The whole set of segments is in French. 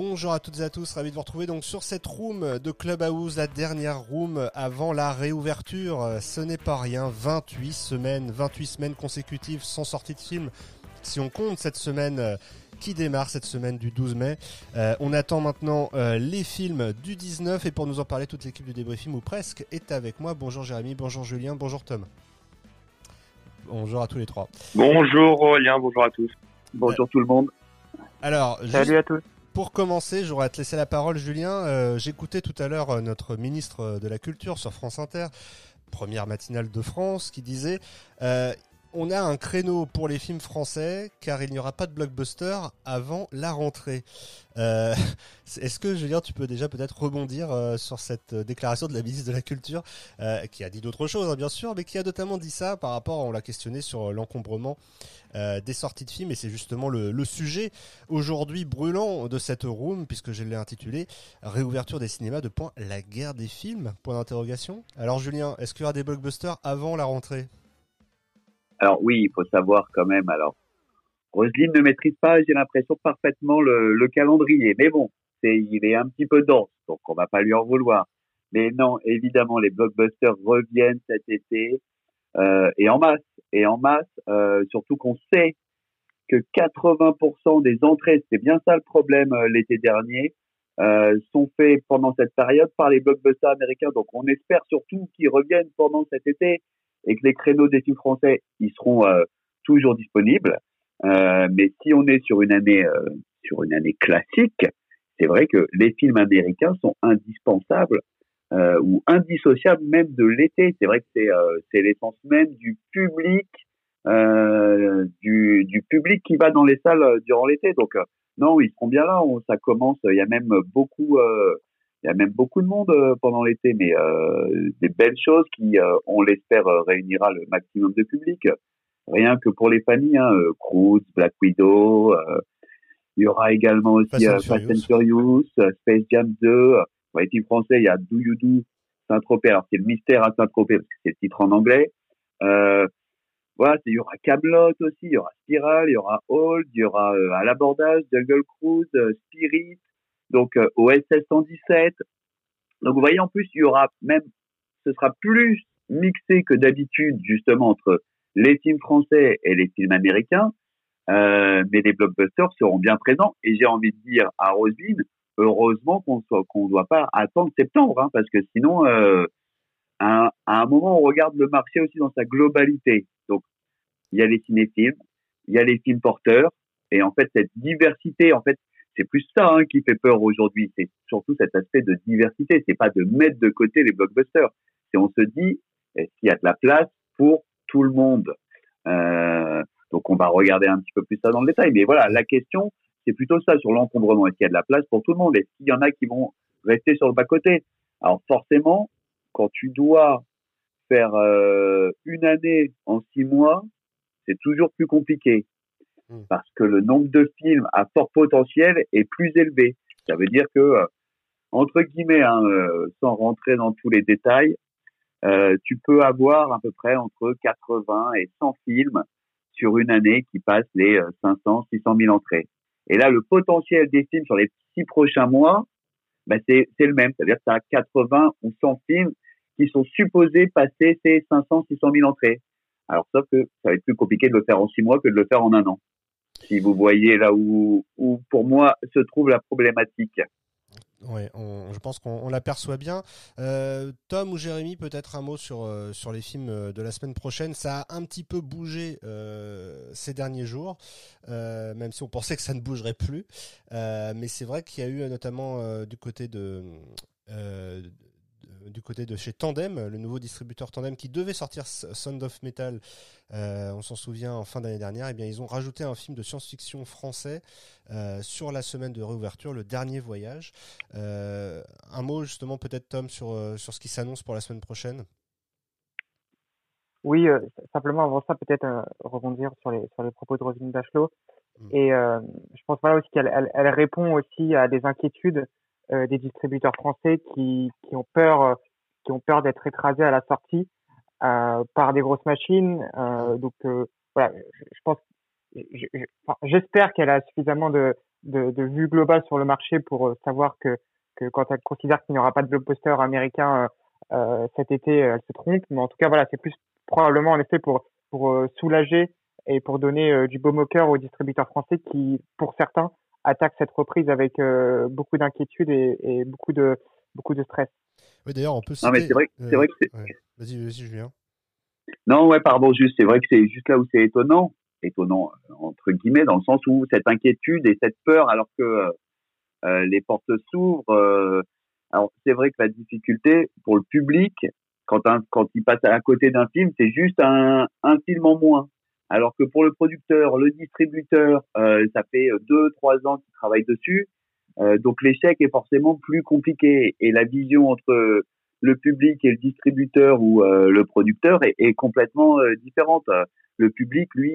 Bonjour à toutes et à tous, ravi de vous retrouver donc sur cette room de Clubhouse, la dernière room avant la réouverture. Ce n'est pas rien, 28 semaines, 28 semaines consécutives sans sortie de film. Si on compte cette semaine euh, qui démarre cette semaine du 12 mai. Euh, on attend maintenant euh, les films du 19 et pour nous en parler, toute l'équipe du débriefing ou presque est avec moi. Bonjour Jérémy, bonjour Julien, bonjour Tom. Bonjour à tous les trois. Bonjour Aurélien, bonjour à tous. Bonjour tout le monde. Alors, salut à tous. Pour commencer, j'aurais à te laisser la parole, Julien. J'écoutais tout à l'heure notre ministre de la Culture sur France Inter, première matinale de France, qui disait on a un créneau pour les films français car il n'y aura pas de blockbuster avant la rentrée. Euh, est-ce que Julien, tu peux déjà peut-être rebondir euh, sur cette déclaration de la ministre de la Culture euh, qui a dit d'autres choses hein, bien sûr, mais qui a notamment dit ça par rapport, on l'a questionné sur l'encombrement des sorties de films et c'est justement le, le sujet aujourd'hui brûlant de cette room puisque je l'ai intitulé réouverture des cinémas de point la guerre des films point d'interrogation. Alors Julien, est-ce qu'il y aura des blockbusters avant la rentrée? Alors oui, il faut savoir quand même. Alors, Roselyne ne maîtrise pas, j'ai l'impression, parfaitement le, le, calendrier. Mais bon, c'est, il est un petit peu dense, donc on va pas lui en vouloir. Mais non, évidemment, les blockbusters reviennent cet été euh, et en masse. Et en masse, euh, surtout qu'on sait que 80% des entrées, c'est bien ça le problème euh, l'été dernier, sont faits pendant cette période par les blockbusters américains. Donc on espère surtout qu'ils reviennent pendant cet été et que les créneaux des films français, ils seront euh, toujours disponibles. Euh, mais si on est sur une année euh, sur une année classique, c'est vrai que les films américains sont indispensables ou indissociables même de l'été. C'est vrai que c'est c'est l'essence même du public du public qui va dans les salles durant l'été. Donc non, ils seront bien là. On, ça commence. Il y a même beaucoup il y a même beaucoup de monde euh, pendant l'été, mais euh, des belles choses qui, euh, on l'espère, réunira le maximum de public. Rien que pour les familles, hein, Cruise, Black Widow. il y aura également aussi Fast, and Furious, Space Jam 2. Pour les français, il y a Do You Do Saint-Tropez. Alors c'est le mystère à Saint-Tropez parce que c'est le titre en anglais. voilà, il y aura Camelot aussi, il y aura Spiral, il y aura Old, il y aura à l'abordage, Jungle Cruise, Spirit, donc euh, OSS 117. Donc vous voyez en plus il y aura même ce sera plus mixé que d'habitude justement entre les films français et les films américains, euh, mais les blockbusters seront bien présents et j'ai envie de dire à Roselyne, heureusement qu'on qu'on doit pas attendre septembre hein, parce que sinon euh, à, à, un moment on regarde le marché aussi dans sa globalité. Donc il y a les cinéphiles, il y a les films porteurs et en fait cette diversité en fait c'est plus ça hein, qui fait peur aujourd'hui. C'est surtout cet aspect de diversité. C'est pas de mettre de côté les blockbusters. C'est on se dit est-ce qu'il y a de la place pour tout le monde? Euh, donc on va regarder un petit peu plus ça dans le détail. Mais voilà, la question c'est plutôt ça sur l'encombrement. Est-ce qu'il y a de la place pour tout le monde? Est-ce qu'il y en a qui vont rester sur le bas côté Alors forcément, quand tu dois faire euh, une année en six mois, c'est toujours plus compliqué. Hmm. parce que le nombre de films à fort potentiel est plus élevé. Ça veut dire que, euh, entre guillemets, hein, euh, sans rentrer dans tous les détails, euh, tu peux avoir à peu près entre 80 et 100 films sur une année qui passent les 500, 600 000 entrées. Et là, le potentiel des films sur les six prochains mois, bah, c'est le même. C'est-à-dire que tu as 80 ou 100 films qui sont supposés passer ces 500, 600 000 entrées. Alors, sauf que ça va être plus compliqué de le faire en six mois que de le faire en un an si vous voyez là où, où pour moi se trouve la problématique. Oui, je pense qu'on l'aperçoit bien. Euh, Tom ou Jérémy, peut-être un mot sur, euh, sur les films euh, de la semaine prochaine. Ça a un petit peu bougé ces derniers jours, même si on pensait que ça ne bougerait plus. mais c'est vrai qu'il y a eu notamment du côté de du côté de chez Tandem, le nouveau distributeur Tandem qui devait sortir Sound of Metal, euh, on s'en souvient en fin d'année dernière, et eh bien ils ont rajouté un film de science-fiction français euh, sur la semaine de réouverture, Le Dernier Voyage. Euh, un mot justement peut-être Tom sur, sur ce qui s'annonce pour la semaine prochaine oui, simplement avant ça, peut-être rebondir sur les sur les propos de Roselyne Bachelot. Mm. Et je pense voilà aussi qu'elle elle, répond aussi à des inquiétudes euh, des distributeurs français qui, qui ont peur euh, qui ont peur d'être écrasés à la sortie euh, par des grosses machines. donc voilà, je, pense, j'espère qu'elle a suffisamment de de, de vue globale sur le marché pour savoir que, que quand elle considère qu'il n'y aura pas de blockbuster américain cet été, elle se trompe. Mais en tout cas, voilà, c'est plus probablement en effet pour pour soulager et pour donner du baume au cœur aux distributeurs français qui, pour certains, attaquent cette reprise avec beaucoup d'inquiétude et, et beaucoup de beaucoup de stress. Oui, d'ailleurs, on peut. Non, mais c'est vrai, c'est vrai que c'est. Vas-y, vas-y, Julien. Non, ouais, pardon, juste, c'est vrai que c'est juste là où c'est étonnant, étonnant entre guillemets, dans le sens où cette inquiétude et cette peur, alors que euh, les portes s'ouvrent. Euh, alors c'est vrai que la difficulté pour le public, quand un, quand il passe à côté d'un film, c'est juste un, un film en moins. Alors que pour le producteur, le distributeur, euh, ça fait deux, trois ans qu'il travaille dessus. Euh, donc l'échec est forcément plus compliqué et la vision entre le public et le distributeur ou euh, le producteur est, est complètement euh, différente. Le public, lui,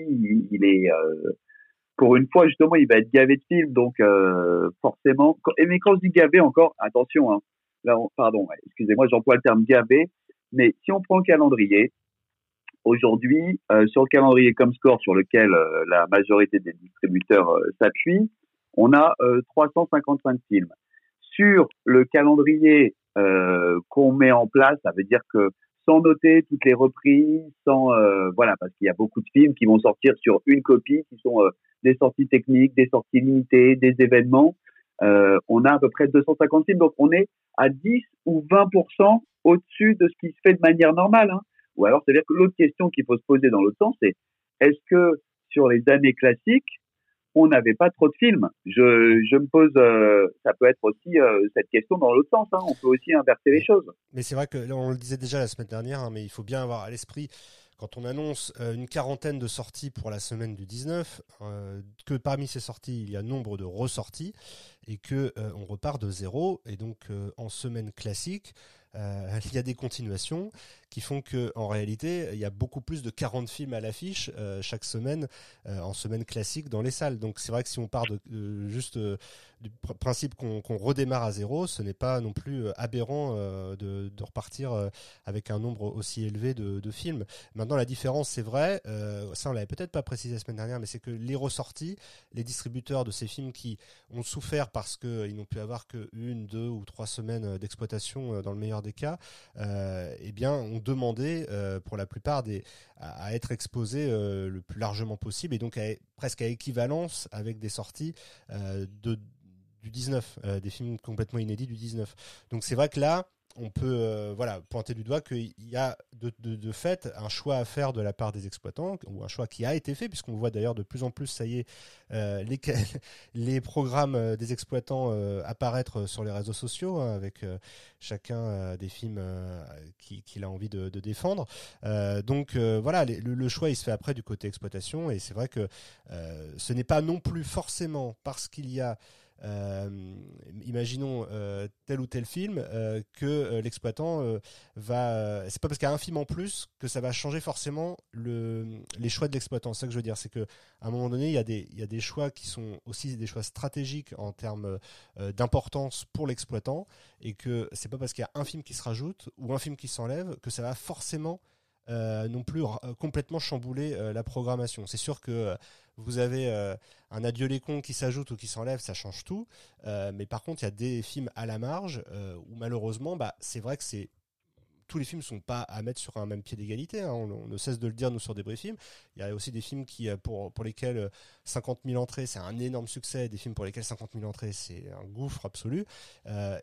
il, est pour une fois justement, il va être gavé de films, donc forcément. Mais quand je dis gavé encore, attention, hein, pardon, excusez-moi, j'emploie le terme gavé, mais si on prend le calendrier, aujourd'hui, sur le calendrier comme score sur lequel la majorité des distributeurs s'appuient, on a 355 films. Sur le calendrier euh, qu'on met en place, ça veut dire que sans noter toutes les reprises, sans euh, voilà, parce qu'il y a beaucoup de films qui vont sortir sur une copie, qui sont euh, des sorties techniques, des sorties limitées, des événements. on a à peu près 250 films, donc on est à 10 ou 20% au-dessus de ce qui se fait de manière normale. Hein. Ou alors, c'est-à-dire que l'autre question qu'il faut se poser dans l'autre sens, c'est est-ce que sur les années classiques, on n'avait pas trop de films? Je, me pose, euh, ça peut être aussi euh, cette question dans l'autre sens. Hein. On peut aussi inverser les choses. Mais c'est vrai que là, on le disait déjà la semaine dernière, hein, mais il faut bien avoir à l'esprit quand on annonce euh, une quarantaine de sorties pour la semaine du 19, que parmi ces sorties, il y a nombre de ressorties et que on repart de zéro. Et donc en semaine classique, il y a des continuations qui font que en réalité il y a beaucoup plus de 40 films à l'affiche euh, chaque semaine euh, en semaine classique dans les salles. Donc c'est vrai que si on part de euh, juste du principe qu'on redémarre à zéro, ce n'est pas non plus aberrant de, repartir avec un nombre aussi élevé de, films. Maintenant la différence c'est vrai, ça on l'avait peut-être pas précisé la semaine dernière, mais c'est que les ressorties, les distributeurs de ces films qui ont souffert parce qu'ils n'ont pu avoir que une, deux ou trois semaines d'exploitation dans le meilleur des cas, eh bien on demander euh, pour la plupart à, être exposés euh, le plus largement possible et donc presque à équivalence avec des sorties euh, de, du 19, des films complètement inédits du 19. Donc c'est vrai que là, on peut euh, voilà pointer du doigt qu'il y a de, fait un choix à faire de la part des exploitants ou un choix qui a été fait puisqu'on voit d'ailleurs de plus en plus ça y est euh, les, programmes euh, des exploitants apparaître sur les réseaux sociaux hein, avec chacun des films qu'il a envie de, défendre. Donc voilà le, choix il se fait après du côté exploitation et c'est vrai que ce n'est pas non plus forcément parce qu'il y a imaginons euh, tel ou tel film euh, que l'exploitant va. c'est pas parce qu'il y a un film en plus que ça va changer forcément le, les choix de l'exploitant. C'est ça que je veux dire, c'est que à un moment donné, il y a des y a des choix qui sont aussi des choix stratégiques en termes d'importance pour l'exploitant et que c'est pas parce qu'il y a un film qui se rajoute ou un film qui s'enlève que ça va forcément non plus complètement chambouler la programmation. C'est sûr que vous avez euh, un adieu les cons qui s'ajoute ou qui s'enlève, ça change tout. Euh, mais par contre, il y a des films à la marge euh, où malheureusement, bah, c'est vrai que c'est tous les films sont pas à mettre sur un même pied d'égalité. Hein. On, ne cesse de le dire nous sur des films. Il y a aussi des films qui pour pour lesquels 50 000 entrées c'est un énorme succès, des films pour lesquels 50 000 entrées c'est un gouffre absolu.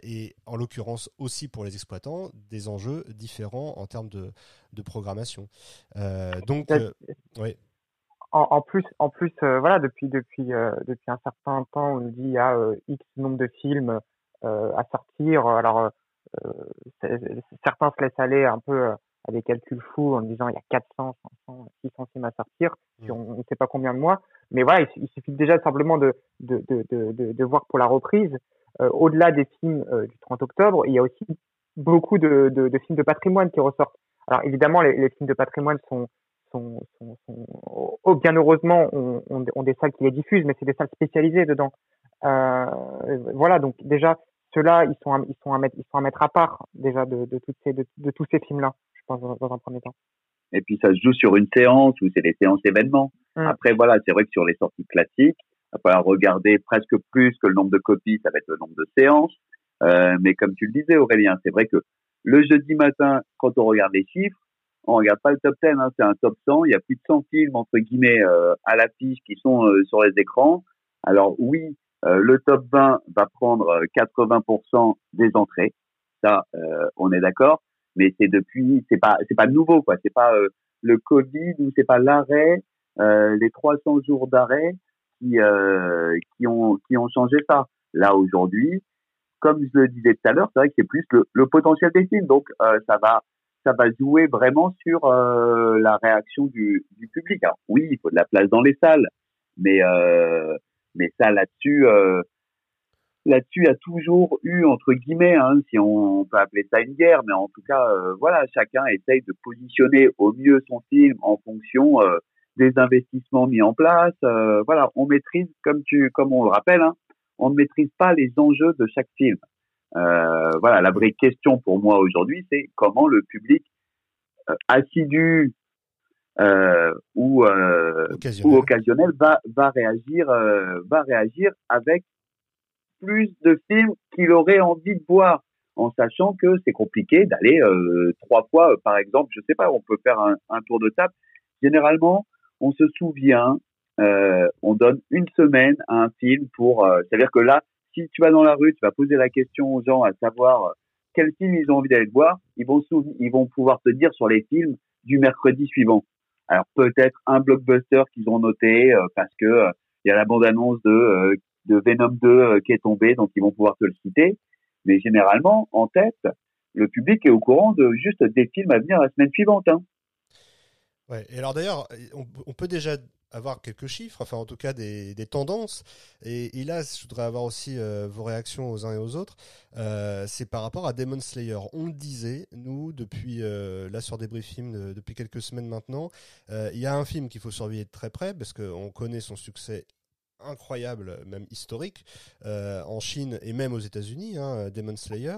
et en l'occurrence aussi pour les exploitants des enjeux différents en termes de de programmation. donc oui en, en, plus, en plus, euh, voilà, depuis depuis euh, depuis un certain temps, on nous dit il y a euh, X nombre de films à sortir. Alors certains se laissent aller un peu à des calculs fous en disant il y a 400, 500, 600 films à sortir mmh. on ne sait pas combien de mois. Mais voilà, il, suffit déjà simplement de de, de, de, de voir pour la reprise. Au-delà des films du 30 octobre, il y a aussi beaucoup de, de, de films de patrimoine qui ressortent. Alors évidemment, les, les films de patrimoine sont sont, sont, sont oh, bien heureusement ont, ont, des salles qui les diffusent, mais c'est des salles spécialisées dedans. Euh, voilà, donc déjà ceux-là, ils sont à, ils sont à mettre, ils sont à mettre à part déjà de, de toutes ces, de, de tous ces films-là, je pense dans, un premier temps. Et puis ça se joue sur une séance ou c'est des séances événements. Mmh. Après voilà, c'est vrai que sur les sorties classiques, va falloir regarder presque plus que le nombre de copies, ça va être le nombre de séances. Euh, mais comme tu le disais, Aurélien, c'est vrai que le jeudi matin, quand on regarde les chiffres, on regarde pas le top 10, hein, c'est un top 100. Il y a plus de 100 films entre guillemets euh, à l'affiche qui sont euh, sur les écrans. Alors oui, euh, le top 20 va prendre 80% des entrées, ça, on est d'accord. Mais c'est depuis, c'est pas, c'est pas nouveau quoi. C'est pas le Covid ou c'est pas l'arrêt, les 300 jours d'arrêt qui qui ont qui ont changé ça. Là aujourd'hui, comme je le disais tout à l'heure, c'est vrai que c'est plus le, le, potentiel des films. Donc ça va ça va jouer vraiment sur euh, la réaction du, public. Alors oui, il faut de la place dans les salles, mais euh, mais ça là-dessus, euh, là-dessus a toujours eu entre guillemets, hein, si on, peut appeler ça une guerre, mais en tout cas, voilà, chacun essaye de positionner au mieux son film en fonction des investissements mis en place. voilà, on maîtrise, comme tu, comme on le rappelle, hein, on ne maîtrise pas les enjeux de chaque film. Euh, voilà, la vraie question pour moi aujourd'hui, c'est comment le public euh, assidu euh, ou, occasionnel. ou occasionnel va va réagir va réagir avec plus de films qu'il aurait envie de voir en sachant que c'est compliqué d'aller trois fois par exemple je sais pas on peut faire un, un tour de table généralement on se souvient on donne une semaine à un film pour c'est à dire que là si tu vas dans la rue, tu vas poser la question aux gens à savoir euh, quel film ils ont envie d'aller voir, ils vont, ils pouvoir te dire sur les films du mercredi suivant. Alors peut-être un blockbuster qu'ils ont noté euh, parce que euh, il y a la bande-annonce de, Venom 2 qui est tombée, donc ils vont pouvoir te le citer. Mais généralement, en tête, le public est au courant de juste des films à venir la semaine suivante. Hein. Et alors d'ailleurs, on, peut déjà avoir quelques chiffres, enfin en tout cas des, tendances. Et, et, là, je voudrais avoir aussi euh, vos réactions aux uns et aux autres. Euh, c'est par rapport à Demon Slayer. On le disait, nous, depuis euh, là sur Débriefing, depuis quelques semaines maintenant, il y a un film qu'il faut surveiller de très près parce qu'on connaît son succès incroyable, même historique, euh, en Chine et même aux États-Unis, hein, Demon Slayer.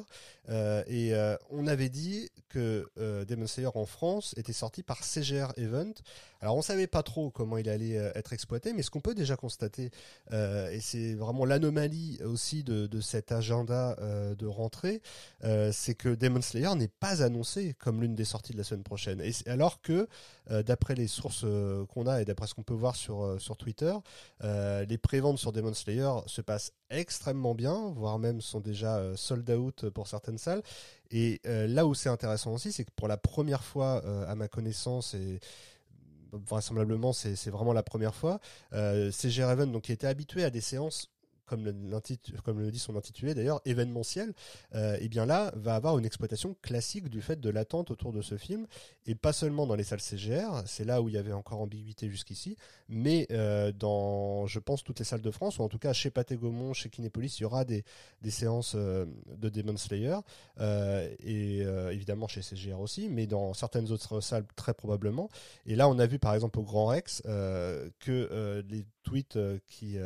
Euh, et euh, on avait dit que Demon Slayer en France était sorti par CGR Event. Alors on savait pas trop comment il allait être exploité, mais ce qu'on peut déjà constater, et c'est vraiment l'anomalie aussi de, de, cet agenda de rentrée, c'est que Demon Slayer n'est pas annoncé comme l'une des sorties de la semaine prochaine. Et alors que, d'après les sources qu'on a et d'après ce qu'on peut voir sur, sur Twitter, les préventes sur Demon Slayer se passent extrêmement bien, voire même sont déjà euh, sold out pour certaines salles. Et euh, là où c'est intéressant aussi, c'est que pour la première fois, euh, à ma connaissance, et vraisemblablement c'est vraiment la première fois, CG Raven, donc qui était habitué à des séances comme le, dit son intitulé d'ailleurs, événementiel, euh, et bien là va avoir une exploitation classique du fait de l'attente autour de ce film, et pas seulement dans les salles CGR, c'est là où il y avait encore ambiguïté jusqu'ici, mais euh, dans, je pense, toutes les salles de France, ou en tout cas chez Pathé Gaumont, chez Kinépolis, il y aura des, des séances euh, de Demon Slayer, euh, et évidemment chez CGR aussi, mais dans certaines autres salles très probablement. Et là, on a vu par exemple au Grand Rex que les tweets qui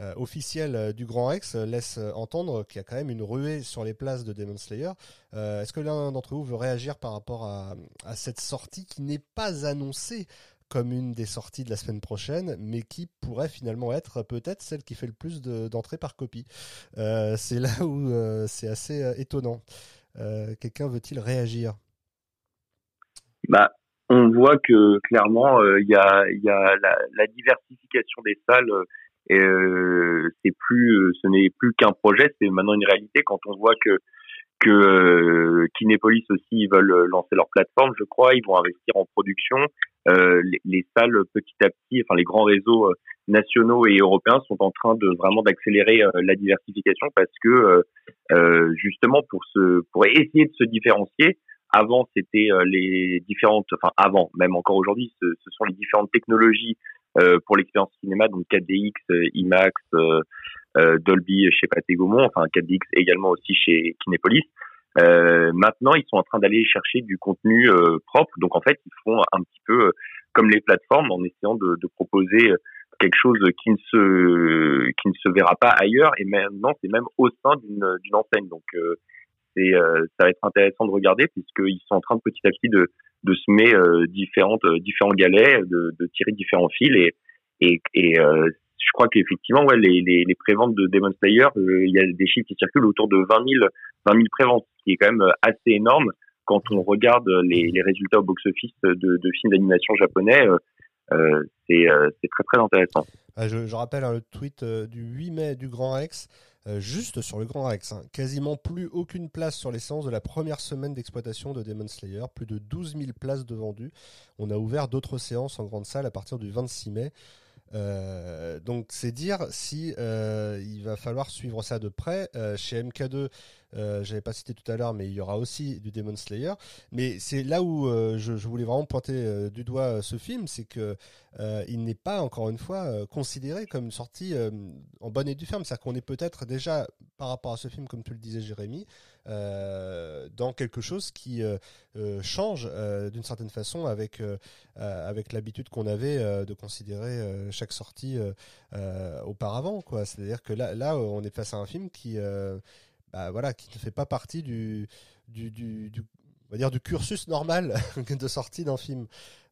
euh, officiel euh, du Grand Rex euh, laisse entendre qu'il y a quand même une ruée sur les places de Demon Slayer. Est-ce que l'un d'entre vous veut réagir par rapport à, cette sortie qui n'est pas annoncée comme une des sorties de la semaine prochaine, mais qui pourrait finalement être peut-être celle qui fait le plus d'entrées par copie? c'est là où c'est assez étonnant. Quelqu'un veut-il réagir? Bah, on voit que clairement il y a, la, diversification des salles euh, c'est plus, euh, ce n'est plus qu'un projet, c'est maintenant une réalité. Quand on voit que que euh, Kinépolis aussi ils veulent lancer leur plateforme, je crois, ils vont investir en production. Euh, les, les, salles petit à petit, enfin les grands réseaux nationaux et européens sont en train de vraiment d'accélérer la diversification parce que justement pour se pour essayer de se différencier. Avant c'était les différentes, enfin avant même encore aujourd'hui, ce, ce, sont les différentes technologies euh, pour l'expérience cinéma, donc 4DX, euh, IMAX, euh, Dolby chez Pathé Gaumont, enfin 4DX également aussi chez Kinépolis. Euh, maintenant, ils sont en train d'aller chercher du contenu propre. Donc, en fait, ils font un petit peu comme les plateformes en essayant de, de, proposer quelque chose qui ne se qui ne se verra pas ailleurs. Et maintenant, c'est même au sein d'une d'une enseigne. Donc, c'est ça va être intéressant de regarder puisqu'ils sont en train de petit à petit de de semer euh, différentes euh, différents galets, de, de, tirer différents fils et et, et euh, je crois qu'effectivement, ouais, les, les, les préventes de Demon Slayer, il y a des chiffres qui circulent autour de 20 000, 20 000 préventes, ce qui est quand même assez énorme quand on regarde les, résultats au box-office de, de, films d'animation japonais. Euh, c'est très très intéressant. Je, rappelle hein, le tweet du 8 mai du Grand Rex euh, juste sur le Grand Rex. Hein. Quasiment plus aucune place sur les séances de la première semaine d'exploitation de Demon Slayer. Plus de 12 000 places de vendues. On a ouvert d'autres séances en grande salle à partir du 26 mai. Euh, donc c'est dire si euh, il va falloir suivre ça de près. Euh, chez MK2, euh, j'avais pas cité tout à l'heure, mais il y aura aussi du Demon Slayer. Mais c'est là où je, je, voulais vraiment pointer du doigt ce film, c'est que il n'est pas encore une fois considéré comme une sortie en bonne et due ferme. C'est-à-dire qu'on est peut-être déjà par rapport à ce film, comme tu le disais Jérémy, dans quelque chose qui euh, euh, change d'une certaine façon avec avec l'habitude qu'on avait de considérer chaque sortie auparavant quoi. C'est-à-dire que là là on est face à un film qui bah, voilà qui ne fait pas partie du du, du, du on va dire du cursus normal de sortie d'un film.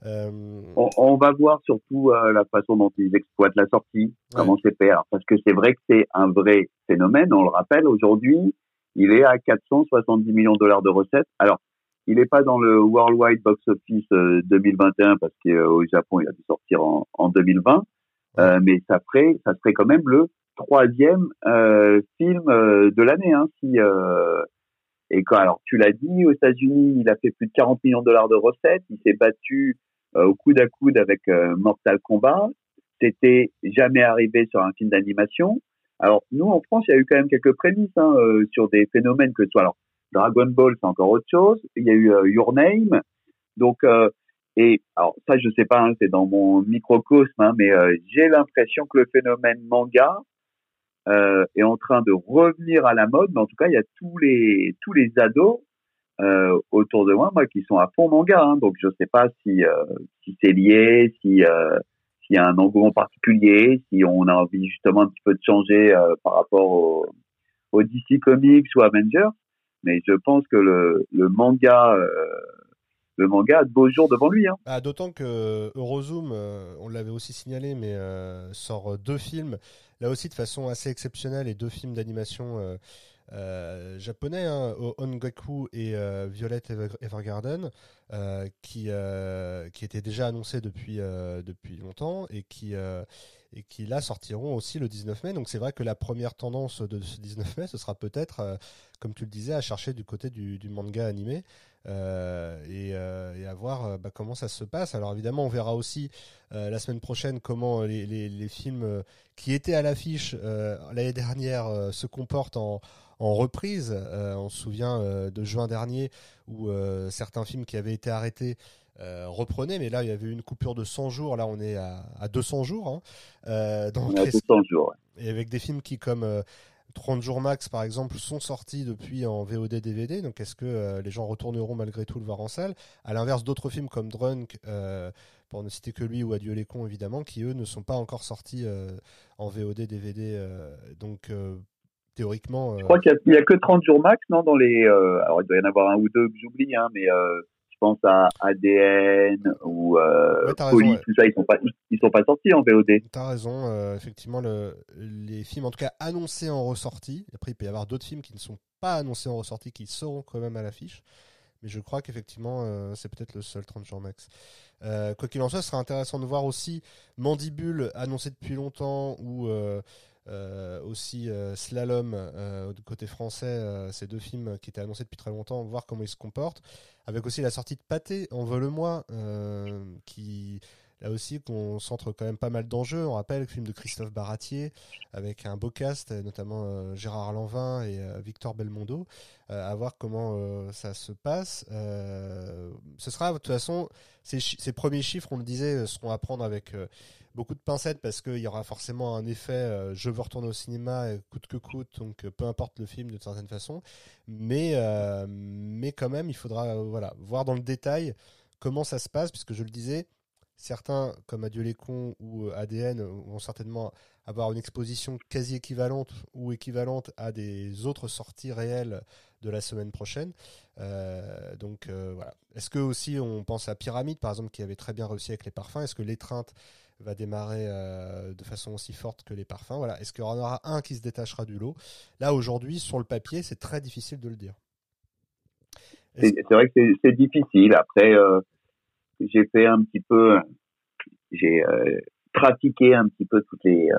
On, va voir surtout la façon dont ils exploitent la sortie, comment c'est fait. parce que c'est vrai que c'est un vrai phénomène. On le rappelle aujourd'hui, il est à 470 millions de dollars de recettes. Alors, il n'est pas dans le Worldwide Box Office 2021 euh, parce qu'au Japon, il a dû sortir en, en 2020. Euh, mais ça ferait, ça serait quand même le troisième euh, film euh, de l'année. Hein, si, euh, et quand, alors, tu l'as dit, aux États-Unis, il a fait plus de 40 millions de dollars de recettes. Il s'est battu au coude à coude avec Mortal Kombat. C'était jamais arrivé sur un film d'animation. Alors nous en France, il y a eu quand même quelques prémices hein, euh, sur des phénomènes que soit alors Dragon Ball, c'est encore autre chose. Il y a eu euh, Your Name, donc euh, et alors ça je sais pas, hein, c'est dans mon microcosme, hein, mais j'ai l'impression que le phénomène manga est en train de revenir à la mode. Mais en tout cas, il y a tous les tous les ados autour de moi, moi qui sont à fond manga. Hein, donc je sais pas si si c'est lié, si s'il y a un engouement particulier, si on a envie justement un petit peu de changer euh, par rapport au, DC Comics ou Avengers. Mais je pense que le, manga, euh, le manga a de beaux jours devant lui. Ah, D'autant que Eurozoom, euh, on l'avait aussi signalé, mais sort deux films, là aussi de façon assez exceptionnelle, et deux films d'animation euh, japonais, hein, Ongaku et euh, Violet Evergarden, euh, qui, qui déjà annoncés depuis, depuis longtemps et qui, et qui là sortiront aussi le 19 mai. Donc c'est vrai que la première tendance de ce 19 mai, ce sera peut-être, comme tu le disais, à chercher du côté du, manga animé. Euh, et, euh, et, à voir bah, comment ça se passe. Alors évidemment, on verra aussi euh, la semaine prochaine comment les, films qui étaient à l'affiche l'année dernière se comportent en, reprise. Euh, on se souvient euh, de juin dernier où euh, certains films qui avaient été arrêtés reprenaient, mais là il y avait une coupure de 100 jours. Là on est à, à 200 jours. Hein. donc, 200 jours. Et avec des films qui comme 30 jours max, par exemple, sont sortis depuis en VOD DVD. Donc, est-ce que les gens retourneront malgré tout le voir en salle? À l'inverse, d'autres films comme Drunk, pour ne citer que lui, ou Adieu les cons, évidemment, qui eux ne sont pas encore sortis en VOD DVD. donc, théoriquement. Je crois qu'il n'y a, que 30 jours max, non dans les, euh, Alors, il doit y en avoir un ou deux que j'oublie, hein, mais euh, pense à ADN ou euh, tout ça, ils sont pas, ils sont pas sortis en VOD. T'as raison, effectivement, le, les films, en tout cas annoncés en ressortie. Après, il peut y avoir d'autres films qui ne sont pas annoncés en ressortie, qui seront quand même à l'affiche. Mais je crois qu'effectivement, c'est peut-être le seul 30 jours max. quoi qu'il en soit, ce sera intéressant de voir aussi Mandibule annoncé depuis longtemps ou euh, aussi euh, Slalom euh, côté français, ces deux films qui étaient annoncés depuis très longtemps, voir comment ils se comportent. Avec aussi la sortie de Pâté, En vole-moi, qui là aussi qu'on centre quand même pas mal d'enjeux. On rappelle le film de Christophe Baratier avec un beau cast, notamment Gérard Lanvin et Victor Belmondo. à voir comment ça se passe. ce sera de toute façon ces, ces, premiers chiffres, on le disait, seront à prendre avec beaucoup de pincettes parce qu'il y aura forcément un effet euh, je veux retourner au cinéma coûte que coûte donc euh, peu importe le film d'une certaine façon mais euh, mais quand même il faudra voilà voir dans le détail comment ça se passe puisque je le disais certains, comme Adieu les cons ou ADN, vont certainement avoir une exposition quasi équivalente ou équivalente à des autres sorties réelles de la semaine prochaine. Euh, donc euh, voilà. Est-ce que aussi on pense à Pyramide par exemple qui avait très bien réussi avec les parfums? Est-ce que l'étreinte va démarrer euh, de façon aussi forte que les parfums? Voilà. Est-ce qu'il y en aura un qui se détachera du lot? Là aujourd'hui sur le papier c'est très difficile de le dire. C'est vrai que c'est difficile. Après j'ai fait un petit peu, j'ai pratiqué un petit peu toutes les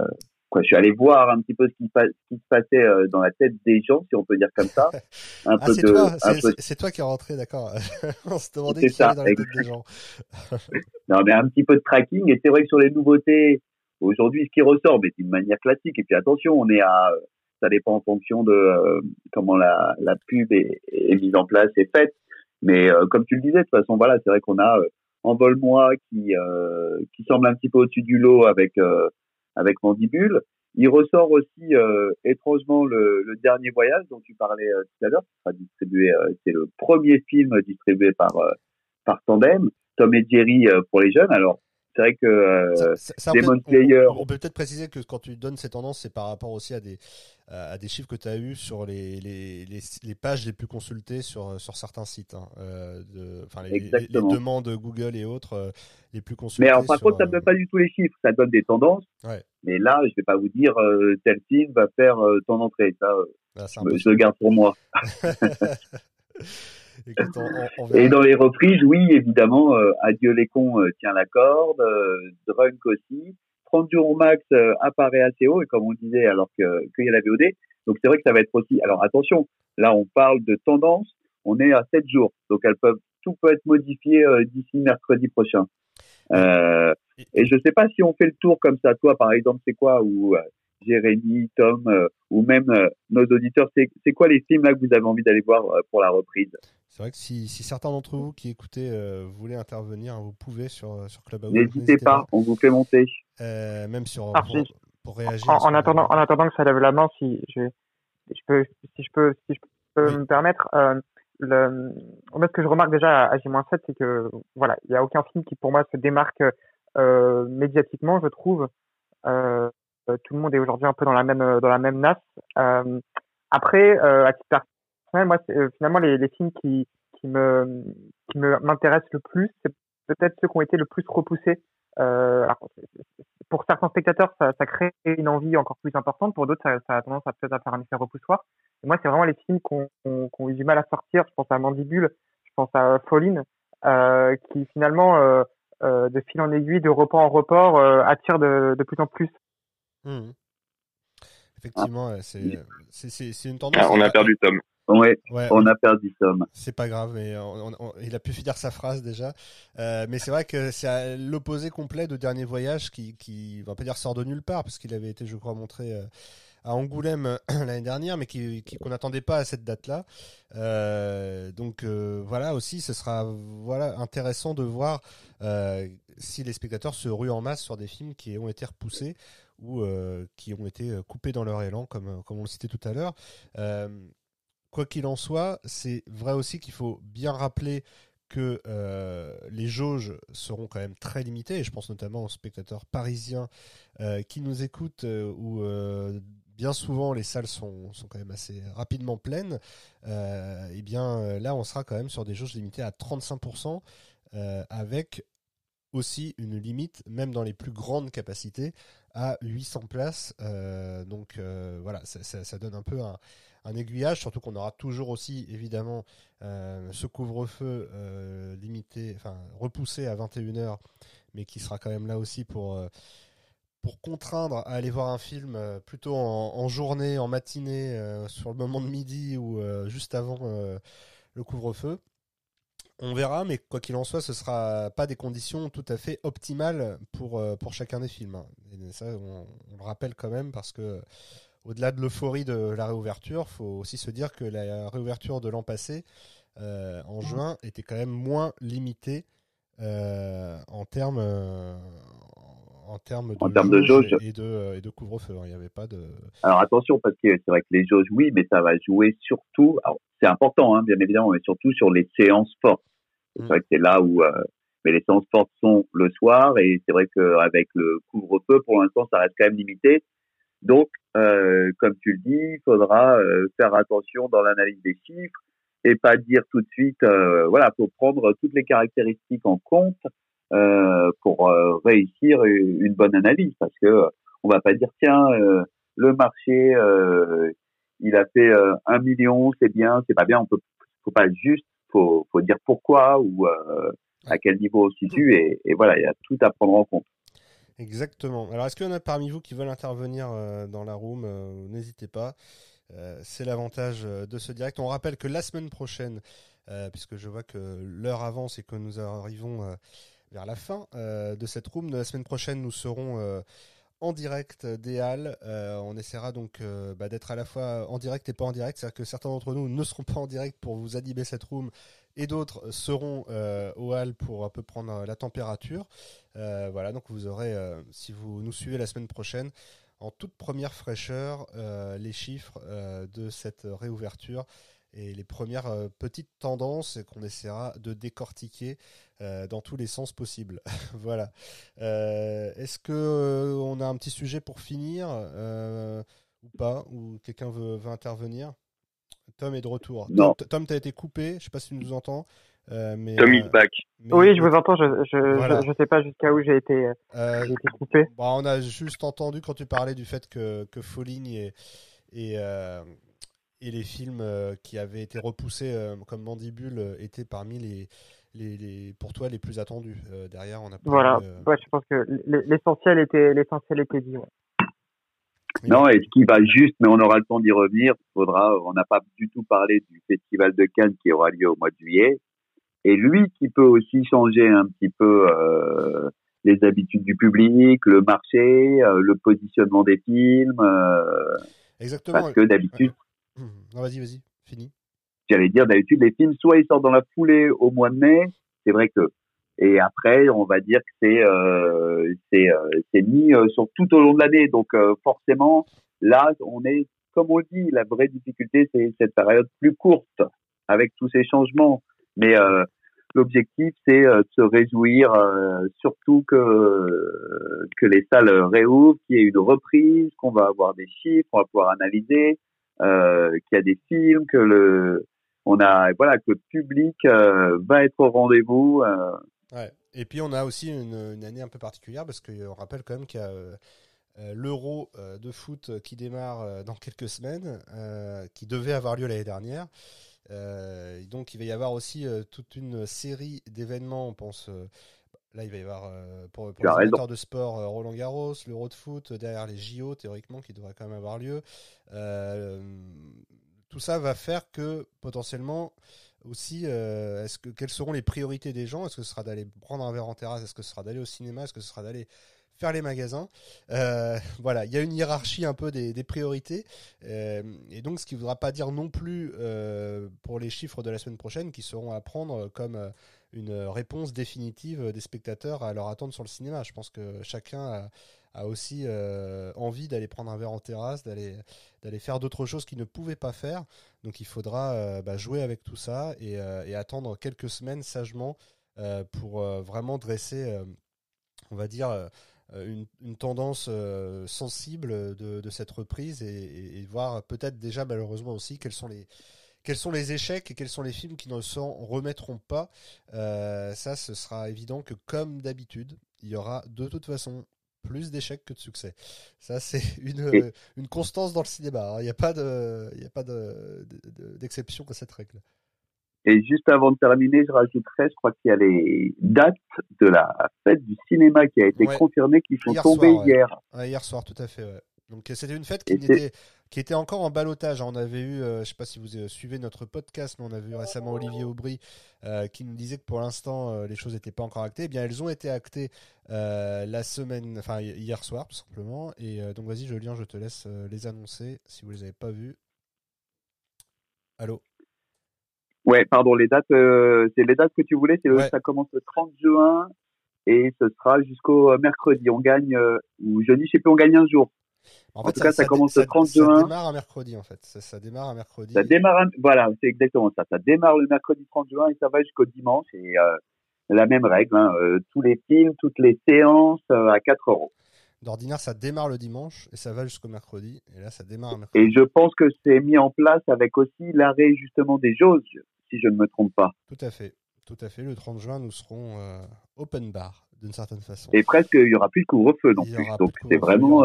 quoi, je suis allé voir un petit peu ce qui, qui se passait euh, dans la tête des gens, si on peut dire comme ça. Un ah, peu c'est, toi, c'est, toi qui es rentré, d'accord. on se demandait qui ça, dans la tête des gens. non, mais un petit peu de tracking. Et c'est vrai que sur les nouveautés, aujourd'hui, ce qui ressort, mais d'une manière classique. Et puis attention, on est à, ça dépend en fonction de euh, comment la, la pub est, est, mise en place et faite. Mais euh, comme tu le disais, de toute façon, voilà, c'est vrai qu'on a Envol-moi qui qui semble un petit peu au-dessus du lot avec avec Mandibule. Il ressort aussi euh, étrangement le, le, dernier voyage dont tu parlais euh, tout à l'heure, qui sera distribué, euh, c'est le premier film distribué par par Tandem, Tom et Jerry pour les jeunes. Alors c'est vrai que euh, Demon Slayer. On, peut peut-être préciser que quand tu donnes ces tendances, c'est par rapport aussi à des, à des chiffres que tu as eu sur les, les, les, pages les plus consultées sur, sur certains sites. Hein, euh, de, enfin, les, les, demandes Google et autres euh, les plus consultées. Mais alors, par contre, ça ne donne pas du tout les chiffres, ça donne des tendances. Ouais. Mais là, je ne vais pas vous dire tel film va faire ton entrée. Ça, ah, je le garde pour moi. Et dans les reprises, oui, évidemment, euh, Adieu les cons euh, tient la corde, euh, Drunk aussi. 30 jours au max euh, apparaît assez haut, et comme on disait, alors qu'il y a la VOD. Donc c'est vrai que ça va être aussi. Alors attention, là on parle de tendance, on est à 7 jours. Donc elles peuvent, tout peut être modifié d'ici mercredi prochain. et je sais pas si on fait le tour comme ça. Toi, par exemple, c'est quoi ou Jérémy, Tom, ou même nos auditeurs, c'est quoi les films là que vous avez envie d'aller voir pour la reprise? C'est vrai que si, certains d'entre vous qui écoutez euh, voulaient intervenir, hein, vous pouvez sur, euh, sur Clubhouse. N'hésitez pas, on vous fait monter. Euh, même sur ah, pour, réagir. En, attendant, en attendant que ça lève la main, si je, je peux, si je peux, si je peux me permettre, le, ce que je remarque déjà à J-7, c'est que voilà, il n'y a aucun film qui pour moi se démarque médiatiquement, je trouve. Tout le monde est aujourd'hui un peu dans la même dans la même nasse. après, à titre Ouais, moi, euh, finalement, les, films qui, qui me qui me m'intéressent le plus, c'est peut-être ceux qui ont été le plus repoussés. Euh, pour certains spectateurs, ça, crée une envie encore plus importante. Pour d'autres, ça, a tendance à peut-être à faire un effet repoussoir. Et moi, c'est vraiment les films qui ont, ont, eu du mal à sortir. Je pense à Mandibule, je pense à Falling, euh, qui finalement, euh, euh, de fil en aiguille, de report en report, euh, attirent de, de plus en plus. Mmh. Effectivement, c'est c'est une tendance. Ah, on a perdu Tom. Ouais, on a perdu Tom. C'est pas grave, mais il a pu finir sa phrase déjà. Euh, mais c'est vrai que c'est l'opposé complet de Dernier Voyage qui, qui, va pas dire sort de nulle part, parce qu'il avait été, je crois, montré euh, à Angoulême l'année dernière, mais qui qu'on n'attendait pas à cette date-là. Euh, donc voilà aussi, ce sera voilà intéressant de voir si les spectateurs se ruent en masse sur des films qui ont été repoussés ou qui ont été coupés dans leur élan, comme comme on le citait tout à l'heure. Quoi qu'il en soit, c'est vrai aussi qu'il faut bien rappeler que euh, les jauges seront quand même très limitées, et je pense notamment aux spectateurs parisiens euh, qui nous écoutent, euh, où bien souvent les salles sont, sont, quand même assez rapidement pleines, et bien là on sera quand même sur des jauges limitées à 35%, avec aussi une limite, même dans les plus grandes capacités, à 800 places. donc voilà, ça, donne un peu un, aiguillage, surtout qu'on aura toujours aussi évidemment euh, ce couvre-feu euh, limité, enfin repoussé à 21h, mais qui sera quand même là aussi pour, euh, pour contraindre à aller voir un film plutôt en, journée, en matinée, sur le moment de midi ou juste avant le couvre-feu. On verra, mais quoi qu'il en soit, ce sera pas des conditions tout à fait optimales pour, pour chacun des films. Hein. Et ça, on, on, le rappelle quand même parce que au-delà de l'euphorie de la réouverture, il faut aussi se dire que la réouverture de l'an passé, euh, en juin, était quand même moins limitée euh, en termes euh, en termes de, jauge, et de, et de couvre-feu. Hein. Il n'y avait pas de. Alors attention parce que c'est vrai que les jauges, oui, mais ça va jouer surtout. c'est important, hein, bien évidemment, mais surtout sur les séances fortes. C'est mm. vrai que c'est là où mais les séances fortes sont le soir et c'est vrai qu'avec le couvre-feu, pour l'instant, ça reste quand même limité. Donc, euh, comme tu le dis, il faudra euh, faire attention dans l'analyse des chiffres et pas dire tout de suite, euh, voilà, faut prendre toutes les caractéristiques en compte euh, pour euh, réussir une bonne analyse, parce que on va pas dire tiens, le marché, il a fait un million, c'est bien, c'est pas bien, on peut, faut pas juste, faut, faut dire pourquoi ou à quel niveau on se situe et, et voilà, il y a tout à prendre en compte. Exactement. Alors, est-ce qu'il y en a parmi vous qui veulent intervenir dans la room N'hésitez pas. Euh, c'est l'avantage euh, de ce direct. On rappelle que la semaine prochaine, euh, puisque je vois que l'heure avance et que nous arrivons vers la fin de cette room, la semaine prochaine, nous serons en direct des Halles. on essaiera donc bah, d'être à la fois en direct et pas en direct. C'est-à-dire que certains d'entre nous ne seront pas en direct pour vous animer cette room et d'autres seront au Halles pour un peu prendre la température. voilà, donc vous aurez, si vous nous suivez la semaine prochaine, en toute première fraîcheur euh, les chiffres euh, de cette réouverture et les premières euh, petites tendances qu'on essaiera de décortiquer dans tous les sens possibles. voilà. Est-ce que on a un petit sujet pour finir ou pas Ou quelqu'un veut, veut, intervenir? Tom est de retour. Non. Tom, tu as été coupé, je ne sais pas si tu nous entends. Euh, mais, Tom is euh, back. oui, je vous entends. Je je, je, sais pas jusqu'à où j'ai été, euh, été coupé. Bah, on a juste entendu quand tu parlais du fait que que Falling et et, et les films qui avaient été repoussés comme Mandibule étaient parmi les les, les, pour toi les plus attendus. derrière, on a. Voilà. Ouais, je pense que l'essentiel était l'essentiel était dit. Non, et ce qui va juste, mais on aura le temps d'y revenir. Faudra, on n'a pas du tout parlé du festival de Cannes qui aura lieu au mois de juillet et lui qui peut aussi changer un petit peu euh, les habitudes du public, le marché, euh, le positionnement des films. Euh, Exactement. Parce que d'habitude. Non, vas-y, vas-y, fini. J'allais dire d'habitude les films soit ils sortent dans la foulée au mois de mai, c'est vrai que et après on va dire que c'est euh, euh, mis sur tout au long de l'année. Donc forcément là on est comme on dit la vraie difficulté c'est cette période plus courte avec tous ces changements. Mais euh, l'objectif, c'est euh, de se réjouir, euh, surtout que que les salles réouvrent, qu'il y ait une reprise, qu'on va avoir des chiffres, on va pouvoir analyser, qu'il y a des films, que le on a voilà que le public va être au rendez-vous. Ouais. Et puis on a aussi une, année un peu particulière parce qu'on rappelle quand même qu'il y a l'Euro de foot qui démarre dans quelques semaines, qui devait avoir lieu l'année dernière. Euh, donc il va y avoir aussi euh, toute une série d'événements, on pense. Euh, là, il va y avoir pour, pour les amateurs de sport Roland Garros, l'Euro de foot, derrière les JO théoriquement qui devraient quand même avoir lieu. tout ça va faire que potentiellement aussi, est-ce que quelles seront les priorités des gens? Est-ce que ce sera d'aller prendre un verre en terrasse? Est-ce que ce sera d'aller au cinéma? Est-ce que ce sera d'aller faire les magasins? Euh, voilà, il y a une hiérarchie un peu des, priorités. Euh, et donc, ce qui ne voudra pas dire non plus euh, pour les chiffres de la semaine prochaine qui seront à prendre comme une réponse définitive des spectateurs à leur attente sur le cinéma. Je pense que chacun a, aussi envie d'aller prendre un verre en terrasse, d'aller d'aller faire d'autres choses qu'il ne pouvait pas faire. Donc, il faudra bah, jouer avec tout ça et, et, attendre quelques semaines sagement pour vraiment dresser, on va dire euh, une, tendance euh, sensible de, cette reprise et, voir peut-être déjà malheureusement aussi quels sont les quels sont les échecs et quels sont les films qui ne s'en remettront pas. Euh, ça, ce sera évident que comme d'habitude, il y aura de toute façon plus d'échecs que de succès. Ça, c'est une, une constance dans le cinéma. Hein. Il n'y a pas de, il a pas d'exception à cette règle. Et juste avant de terminer, je rajouterais, je crois qu'il y a les dates de la fête du cinéma qui a été confirmée, qui sont tombées hier. hier soir, tout à fait. Donc c'était une fête qui était, qui était encore en balotage. On avait eu, euh, je ne sais pas si vous euh, suivez notre podcast, mais on a vu récemment Olivier Aubry euh, qui nous disait que pour l'instant les choses n'étaient pas encore actées. Eh bien, elles ont été actées la semaine, enfin hier soir tout simplement. Et donc vas-y, Julien, je te laisse les annoncer si vous les avez pas vues. Allô? Ouais, pardon, les dates, euh, c'est les dates que tu voulais, c'est ça commence le 30 juin et ce sera jusqu'au euh, mercredi. On gagne, euh, ou jeudi, je sais plus, on gagne un jour. En, tout cas, ça, commence le 30 juin. Ça démarre un mercredi, en fait. Ça, démarre un mercredi. Ça démarre, voilà, c'est exactement ça. Ça démarre le mercredi 30 juin et ça va jusqu'au dimanche. Et la même règle. Hein, tous les films, toutes les séances à 4 euros. D'ordinaire, ça démarre le dimanche et ça va jusqu'au mercredi. Et là, ça démarre mercredi. Et je pense que c'est mis en place avec aussi l'arrêt justement des jauges, si je ne me trompe pas. Tout à fait. Tout à fait. Le 30 juin, nous serons open bar d'une certaine façon. Et presque, il n'y aura plus de couvre-feu non plus. Donc c'est vraiment.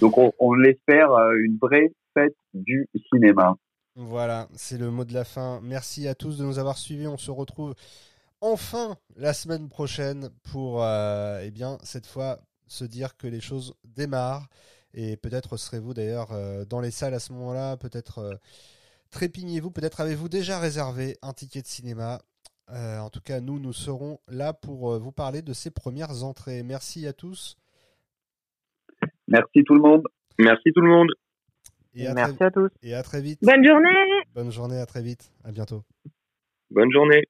Donc on, on l'espère une vraie fête du cinéma. Voilà, c'est le mot de la fin. Merci à tous de nous avoir suivis. On se retrouve enfin la semaine prochaine pour, euh, eh bien, cette fois, se dire que les choses démarrent. Et peut-être serez-vous d'ailleurs euh, dans les salles à ce moment-là. Peut-être euh, trépignez-vous. Peut-être avez-vous déjà réservé un ticket de cinéma. En tout cas, nous, nous serons là pour vous parler de ces premières entrées. Merci à tous. Merci tout le monde. Merci tout le monde. Et Merci à tous. Et à très vite. Bonne journée. Bonne journée, à très vite. À bientôt. Bonne journée.